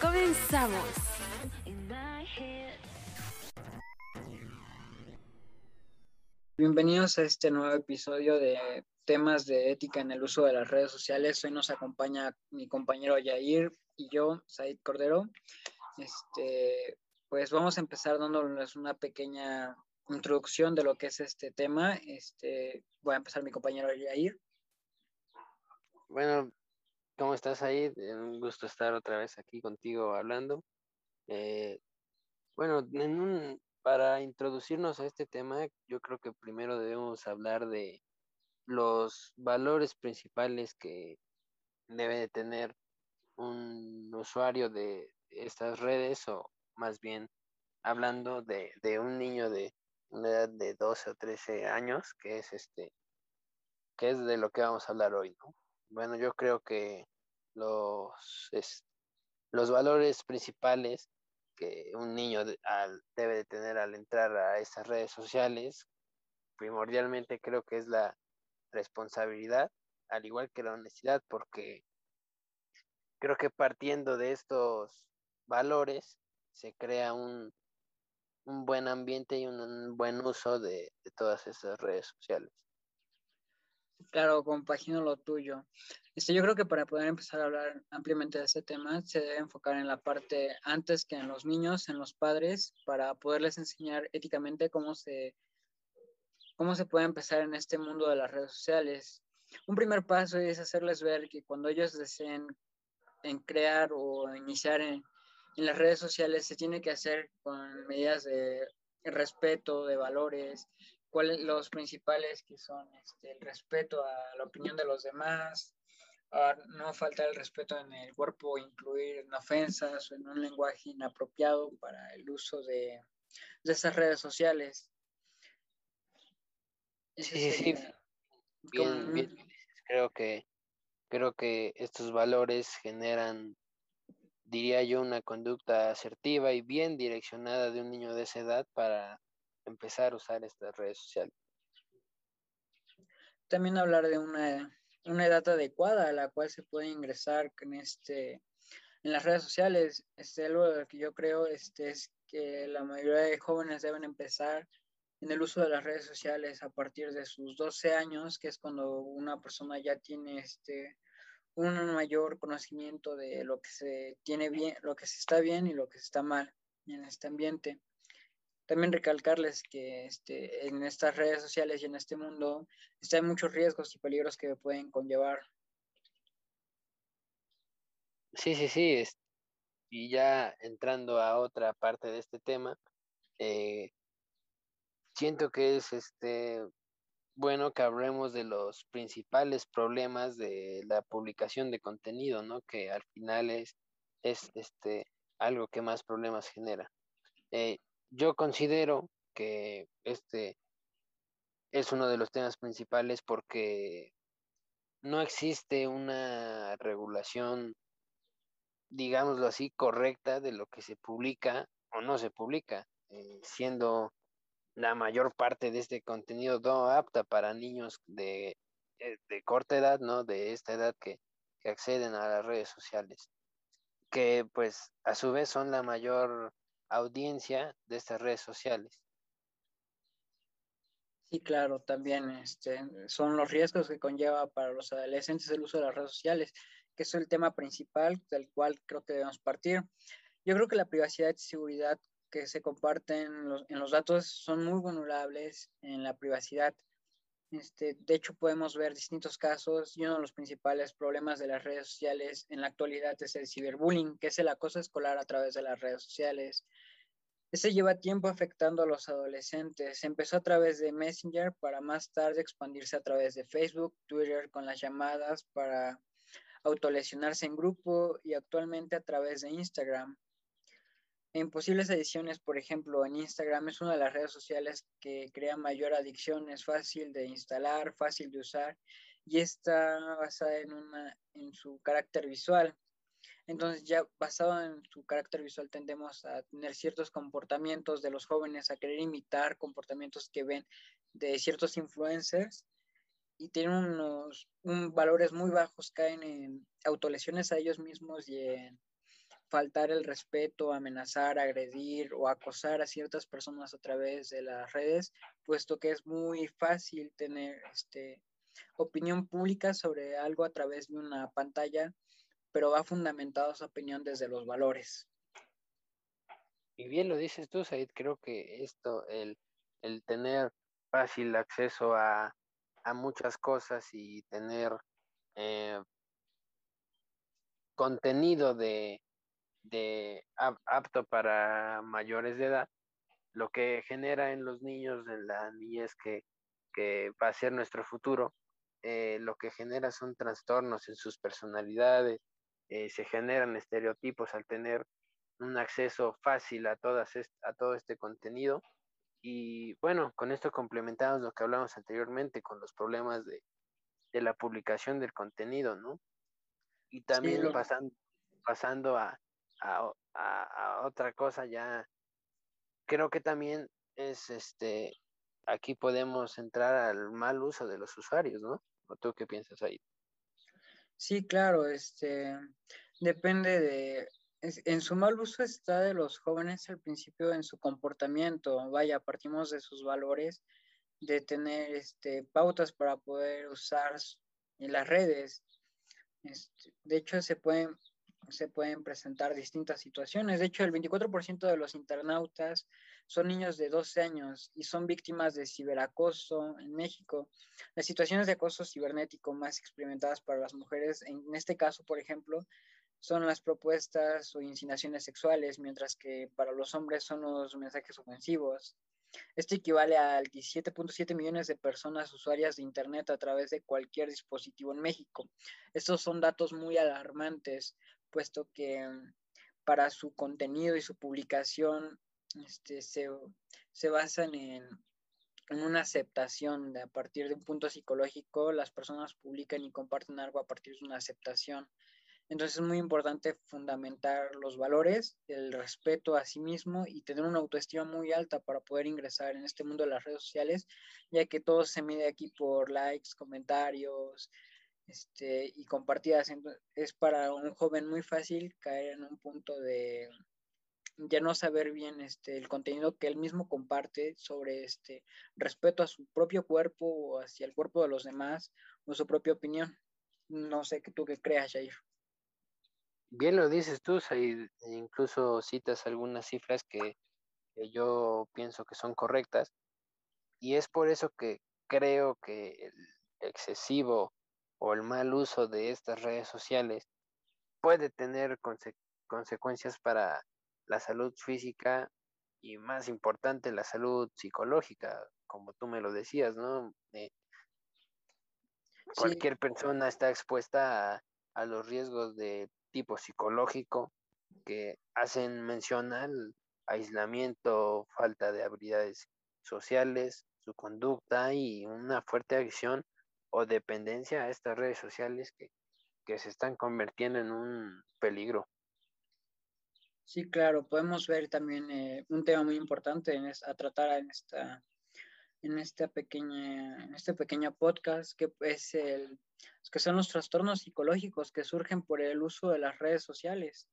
Comenzamos. Bienvenidos a este nuevo episodio de temas de ética en el uso de las redes sociales. Hoy nos acompaña mi compañero Yair y yo, Said Cordero. Este, pues vamos a empezar dándoles una pequeña introducción de lo que es este tema. Este, voy a empezar mi compañero Yair. Bueno, ¿Cómo estás ahí? Eh, un gusto estar otra vez aquí contigo hablando. Eh, bueno, para introducirnos a este tema, yo creo que primero debemos hablar de los valores principales que debe de tener un usuario de estas redes o más bien hablando de, de un niño de una edad de 12 o 13 años, que es este, que es de lo que vamos a hablar hoy, ¿no? Bueno, yo creo que los, los valores principales que un niño debe de tener al entrar a estas redes sociales, primordialmente creo que es la responsabilidad, al igual que la honestidad, porque creo que partiendo de estos valores se crea un, un buen ambiente y un, buen uso de, de todas esas redes sociales. Claro, compagino lo tuyo. Este, yo creo que para poder empezar a hablar ampliamente de este tema, se debe enfocar en la parte antes que en los niños, en los padres, para poderles enseñar éticamente cómo se, cómo se puede empezar en este mundo de las redes sociales. Un primer paso es hacerles ver que cuando ellos deseen en crear o iniciar en, en las redes sociales, se tiene que hacer con medidas de respeto, de valores, cuáles los principales que son este, el respeto a la opinión de los demás, no faltar el respeto en el cuerpo, incluir en ofensas o en un lenguaje inapropiado para el uso de, de esas redes sociales. sí, sí, bien, bien, creo que creo que estos valores generan diría yo una conducta asertiva y bien direccionada de un niño de esa edad para empezar a usar estas redes sociales. También hablar de una, una edad adecuada a la cual se puede ingresar en, este, en las redes sociales. Este, algo que yo creo este, es que la mayoría de jóvenes deben empezar en el uso de las redes sociales a partir de sus 12 años, que es cuando una persona ya tiene este, un mayor conocimiento de lo que se tiene bien, lo que se está bien y lo que se está mal en este ambiente. También recalcarles que este, en estas redes sociales y en este mundo hay muchos riesgos y peligros que pueden conllevar. Sí, sí, sí. Y ya entrando a otra parte de este tema, eh, siento que es este bueno que hablemos de los principales problemas de la publicación de contenido, ¿no? Que al final es, es este algo que más problemas genera. Eh, yo considero que este es uno de los temas principales porque no existe una regulación, digámoslo así, correcta de lo que se publica o no se publica, eh, siendo la mayor parte de este contenido no apta para niños de, eh, de corta edad, ¿no? De esta edad que, que acceden a las redes sociales, que pues a su vez son la mayor audiencia de estas redes sociales. Sí, claro, también este, son los riesgos que conlleva para los adolescentes el uso de las redes sociales, que es el tema principal del cual creo que debemos partir. Yo creo que la privacidad y seguridad que se comparten los, en los datos son muy vulnerables en la privacidad. Este, de hecho, podemos ver distintos casos y uno de los principales problemas de las redes sociales en la actualidad es el ciberbullying, que es el acoso escolar a través de las redes sociales. Este lleva tiempo afectando a los adolescentes. Empezó a través de Messenger para más tarde expandirse a través de Facebook, Twitter con las llamadas para autolesionarse en grupo y actualmente a través de Instagram. En posibles adiciones, por ejemplo, en Instagram es una de las redes sociales que crea mayor adicción, es fácil de instalar, fácil de usar y está basada en, una, en su carácter visual. Entonces ya basado en su carácter visual tendemos a tener ciertos comportamientos de los jóvenes, a querer imitar comportamientos que ven de ciertos influencers y tienen unos valores muy bajos, caen en autolesiones a ellos mismos y en faltar el respeto, amenazar, agredir o acosar a ciertas personas a través de las redes, puesto que es muy fácil tener este, opinión pública sobre algo a través de una pantalla, pero va fundamentado su opinión desde los valores. Y bien lo dices tú, Said, creo que esto, el, tener fácil acceso a, muchas cosas y tener eh, contenido de, de apto para mayores de edad, lo que genera en los niños, en la niñez que, que va a ser nuestro futuro, eh, lo que genera son trastornos en sus personalidades, eh, se generan estereotipos al tener un acceso fácil a, todas a todo este contenido. Y bueno, con esto complementamos lo que hablamos anteriormente con los problemas de, de la publicación del contenido, ¿no? Y también pasando, pasando a, a, otra cosa ya, creo que también es este, aquí podemos entrar al mal uso de los usuarios, ¿no? ¿O tú qué piensas ahí? Sí, claro, este, depende de, en su mal uso está de los jóvenes al principio en su comportamiento, vaya, partimos de sus valores, de tener este, pautas para poder usar en las redes. Este, de hecho, se pueden se pueden presentar distintas situaciones. De hecho, el 24% de los internautas son niños de 12 años y son víctimas de ciberacoso en México. Las situaciones de acoso cibernético más experimentadas para las mujeres, en este caso, por ejemplo, son las propuestas o insinuaciones sexuales, mientras que para los hombres son los mensajes ofensivos. Esto equivale a 17.7 millones de personas usuarias de Internet a través de cualquier dispositivo en México. Estos son datos muy alarmantes, puesto que mm, para su contenido y su publicación este, se, se basan en, en, una aceptación de, a partir de un punto psicológico, las personas publican y comparten algo a partir de una aceptación. Entonces es muy importante fundamentar los valores, el respeto a sí mismo y tener una autoestima muy alta para poder ingresar en este mundo de las redes sociales, ya que todo se mide aquí por likes, comentarios, este, y compartidas. es para un joven muy fácil caer en un punto de ya no saber bien este, el contenido que él mismo comparte sobre este respeto a su propio cuerpo o hacia el cuerpo de los demás o su propia opinión. No sé tú qué creas, Jair. Bien lo dices tú, Said. Incluso citas algunas cifras que yo pienso que son correctas. Y es por eso que creo que el excesivo o el mal uso de estas redes sociales puede tener consecuencias para la salud física y más importante la salud psicológica, como tú me lo decías, ¿no? Eh, cualquier persona está expuesta a, a, los riesgos de tipo psicológico que hacen mención al aislamiento, falta de habilidades sociales, su conducta y una fuerte adicción o dependencia a estas redes sociales que, se están convirtiendo en un peligro. Sí, claro, podemos ver también eh, un tema muy importante en a tratar en esta en esta pequeña en este pequeño podcast que es el que son los trastornos psicológicos que surgen por el uso de las redes sociales.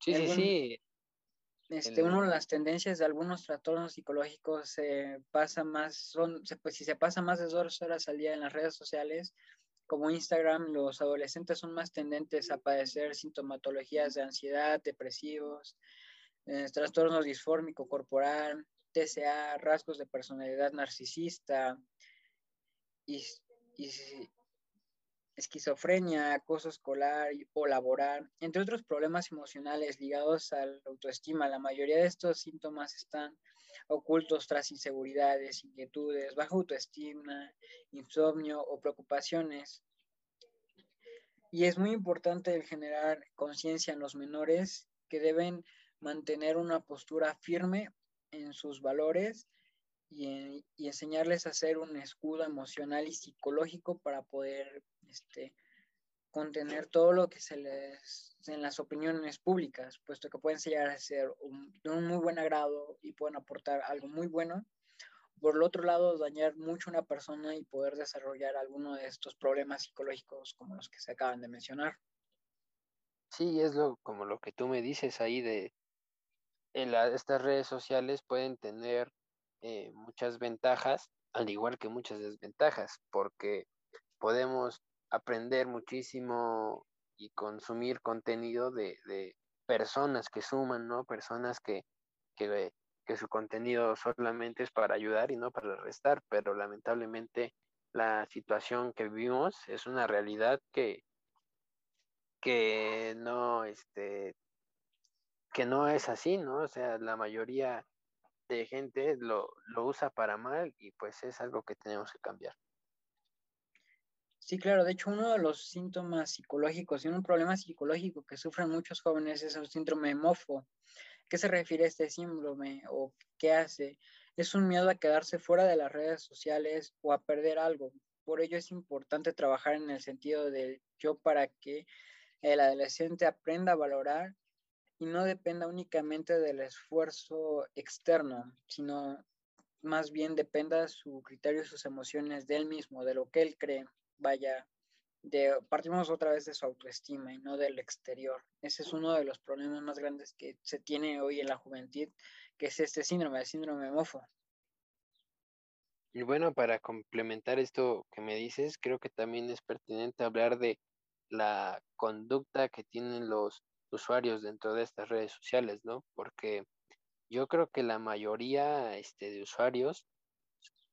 Sí, sí, sí. Este, Una de las tendencias de algunos trastornos psicológicos se pasa más, son, pues si se pasa más de dos horas al día en las redes sociales, como Instagram, los adolescentes son más tendentes a padecer sintomatologías de ansiedad, depresivos, eh, trastornos disfórmico corporal, TCA, rasgos de personalidad narcisista y, y, esquizofrenia, acoso escolar o laboral, entre otros problemas emocionales ligados a la autoestima. La mayoría de estos síntomas están ocultos tras inseguridades, inquietudes, baja autoestima, insomnio o preocupaciones. Y es muy importante el generar conciencia en los menores que deben mantener una postura firme en sus valores y, enseñarles a ser un escudo emocional y psicológico para poder este, contener todo lo que se les en las opiniones públicas, puesto que pueden llegar a ser de un muy buen agrado y pueden aportar algo muy bueno. Por el otro lado, dañar mucho a una persona y poder desarrollar alguno de estos problemas psicológicos como los que se acaban de mencionar. Sí, es lo como lo que tú me dices ahí de en estas redes sociales pueden tener eh, muchas ventajas, al igual que muchas desventajas, porque podemos aprender muchísimo y consumir contenido de, personas que suman, ¿no? Personas que, que, que, su contenido solamente es para ayudar y no para restar, pero lamentablemente la situación que vivimos es una realidad que, que no, este, que no es así, ¿no? O sea, la mayoría de gente lo, lo usa para mal y pues es algo que tenemos que cambiar. Sí, claro, de hecho uno de los síntomas psicológicos y un problema psicológico que sufren muchos jóvenes es el síndrome mofo. ¿Qué se refiere a este síndrome o qué hace? Es un miedo a quedarse fuera de las redes sociales o a perder algo. Por ello es importante trabajar en el sentido del yo para que el adolescente aprenda a valorar y no dependa únicamente del esfuerzo externo, sino más bien dependa de su criterio sus emociones de él mismo, de lo que él cree. Vaya, de, partimos otra vez de su autoestima y no del exterior. Ese es uno de los problemas más grandes que se tiene hoy en la juventud, que es este síndrome, el síndrome mofo. Y bueno, para complementar esto que me dices, creo que también es pertinente hablar de la conducta que tienen los usuarios dentro de estas redes sociales, ¿no? Porque yo creo que la mayoría este, de usuarios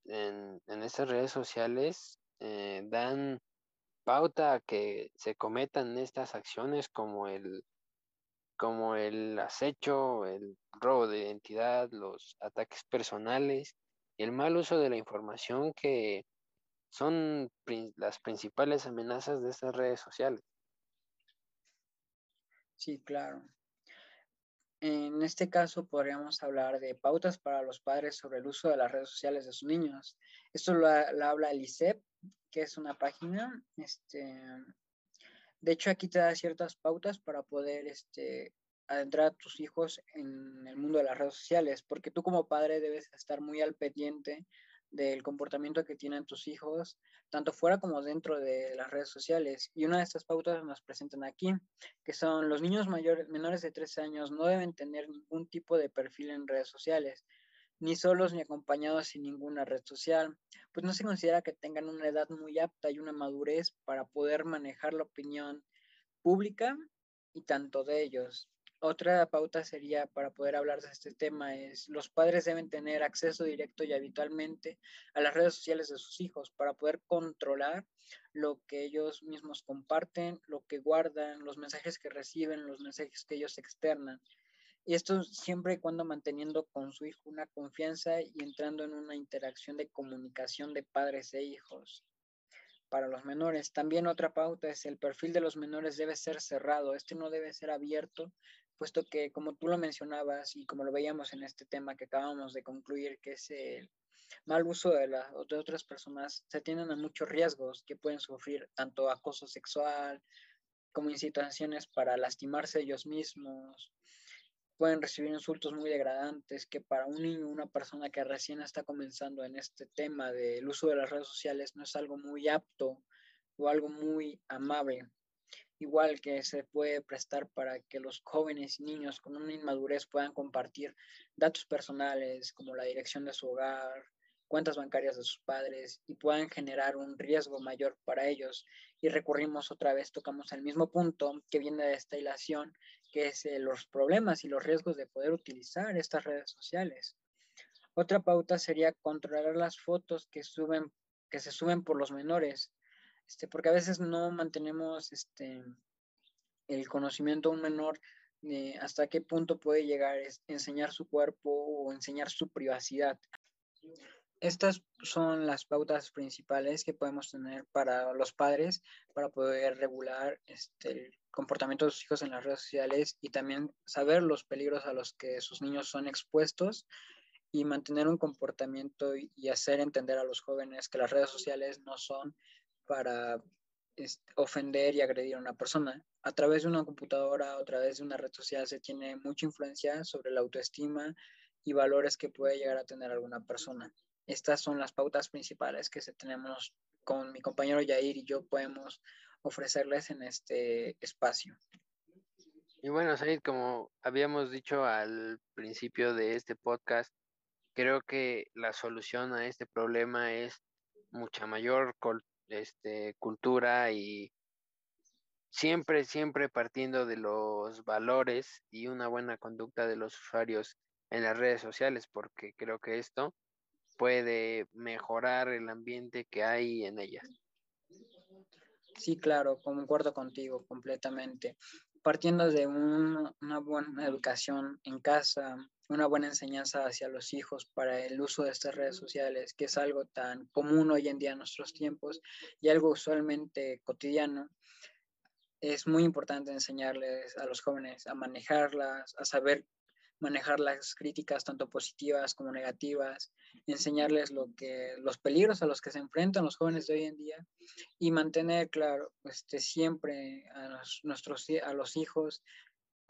en, en estas redes sociales eh, dan pauta a que se cometan estas acciones como el como el acecho, el robo de identidad, los ataques personales el mal uso de la información que son las principales amenazas de estas redes sociales. Sí, claro. En este caso podríamos hablar de pautas para los padres sobre el uso de las redes sociales de sus niños. Esto lo, habla el ICEP, que es una página. Este, de hecho, aquí te da ciertas pautas para poder este, adentrar a tus hijos en el mundo de las redes sociales, porque tú como padre debes estar muy al pendiente del comportamiento que tienen tus hijos, tanto fuera como dentro de las redes sociales. Y una de estas pautas nos presentan aquí, que son los niños mayores, menores de 13 años no deben tener ningún tipo de perfil en redes sociales, ni solos ni acompañados sin ninguna red social, pues no se considera que tengan una edad muy apta y una madurez para poder manejar la opinión pública y tanto de ellos. Otra pauta sería para poder hablar de este tema es los padres deben tener acceso directo y habitualmente a las redes sociales de sus hijos para poder controlar lo que ellos mismos comparten, lo que guardan, los mensajes que reciben, los mensajes que ellos externan. Y esto siempre y cuando manteniendo con su hijo una confianza y entrando en una interacción de comunicación de padres e hijos para los menores. También otra pauta es el perfil de los menores debe ser cerrado, este no debe ser abierto puesto que como tú lo mencionabas y como lo veíamos en este tema que acabamos de concluir, que es el mal uso de, la, de otras personas, se tienen a muchos riesgos que pueden sufrir tanto acoso sexual como incitaciones para lastimarse ellos mismos, pueden recibir insultos muy degradantes que para un niño, una persona que recién está comenzando en este tema del uso de las redes sociales no es algo muy apto o algo muy amable igual que se puede prestar para que los jóvenes y niños con una inmadurez puedan compartir datos personales como la dirección de su hogar, cuentas bancarias de sus padres y puedan generar un riesgo mayor para ellos. Y recurrimos otra vez, tocamos el mismo punto que viene de esta ilación, que es eh, los problemas y los riesgos de poder utilizar estas redes sociales. Otra pauta sería controlar las fotos que suben que se suben por los menores este, porque a veces no mantenemos este, el conocimiento a un menor de hasta qué punto puede llegar a enseñar su cuerpo o enseñar su privacidad. estas son las pautas principales que podemos tener para los padres para poder regular este, el comportamiento de sus hijos en las redes sociales y también saber los peligros a los que sus niños son expuestos y mantener un comportamiento y hacer entender a los jóvenes que las redes sociales no son para ofender y agredir a una persona. A través de una computadora a través de una red social se tiene mucha influencia sobre la autoestima y valores que puede llegar a tener alguna persona. Estas son las pautas principales que tenemos con mi compañero Yair y yo podemos ofrecerles en este espacio. Y bueno, Said, como habíamos dicho al principio de este podcast, creo que la solución a este problema es mucha mayor este, cultura y siempre, siempre partiendo de los valores y una buena conducta de los usuarios en las redes sociales, porque creo que esto puede mejorar el ambiente que hay en ellas. Sí, claro, concuerdo contigo completamente. Partiendo de una buena educación en casa, una buena enseñanza hacia los hijos para el uso de estas redes sociales, que es algo tan común hoy en día en nuestros tiempos y algo usualmente cotidiano, es muy importante enseñarles a los jóvenes a manejarlas, a saber manejar las críticas tanto positivas como negativas, enseñarles lo que, los peligros a los que se enfrentan los jóvenes de hoy en día y mantener, claro, este, siempre a nuestros, a los hijos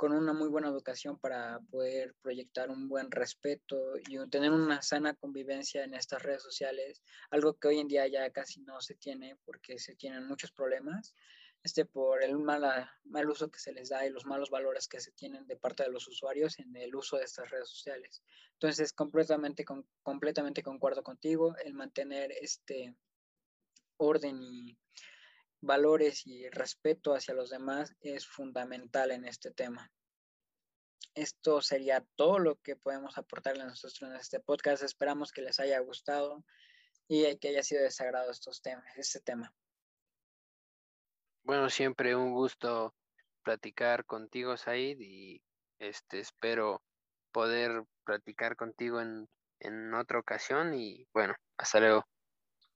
con una muy buena educación para poder proyectar un buen respeto y tener una sana convivencia en estas redes sociales, algo que hoy en día ya casi no se tiene porque se tienen muchos problemas este, por el mal, mal uso que se les da y los malos valores que se tienen de parte de los usuarios en el uso de estas redes sociales. Entonces, completamente, completamente concuerdo contigo, el mantener este orden y valores y respeto hacia los demás es fundamental en este tema. Esto sería todo lo que podemos aportarle a nosotros en este podcast. Esperamos que les haya gustado y que haya sido desagrado estos temas, este tema. Bueno, siempre un gusto platicar contigo, Said, y este espero poder platicar contigo en, en otra ocasión y bueno, hasta luego.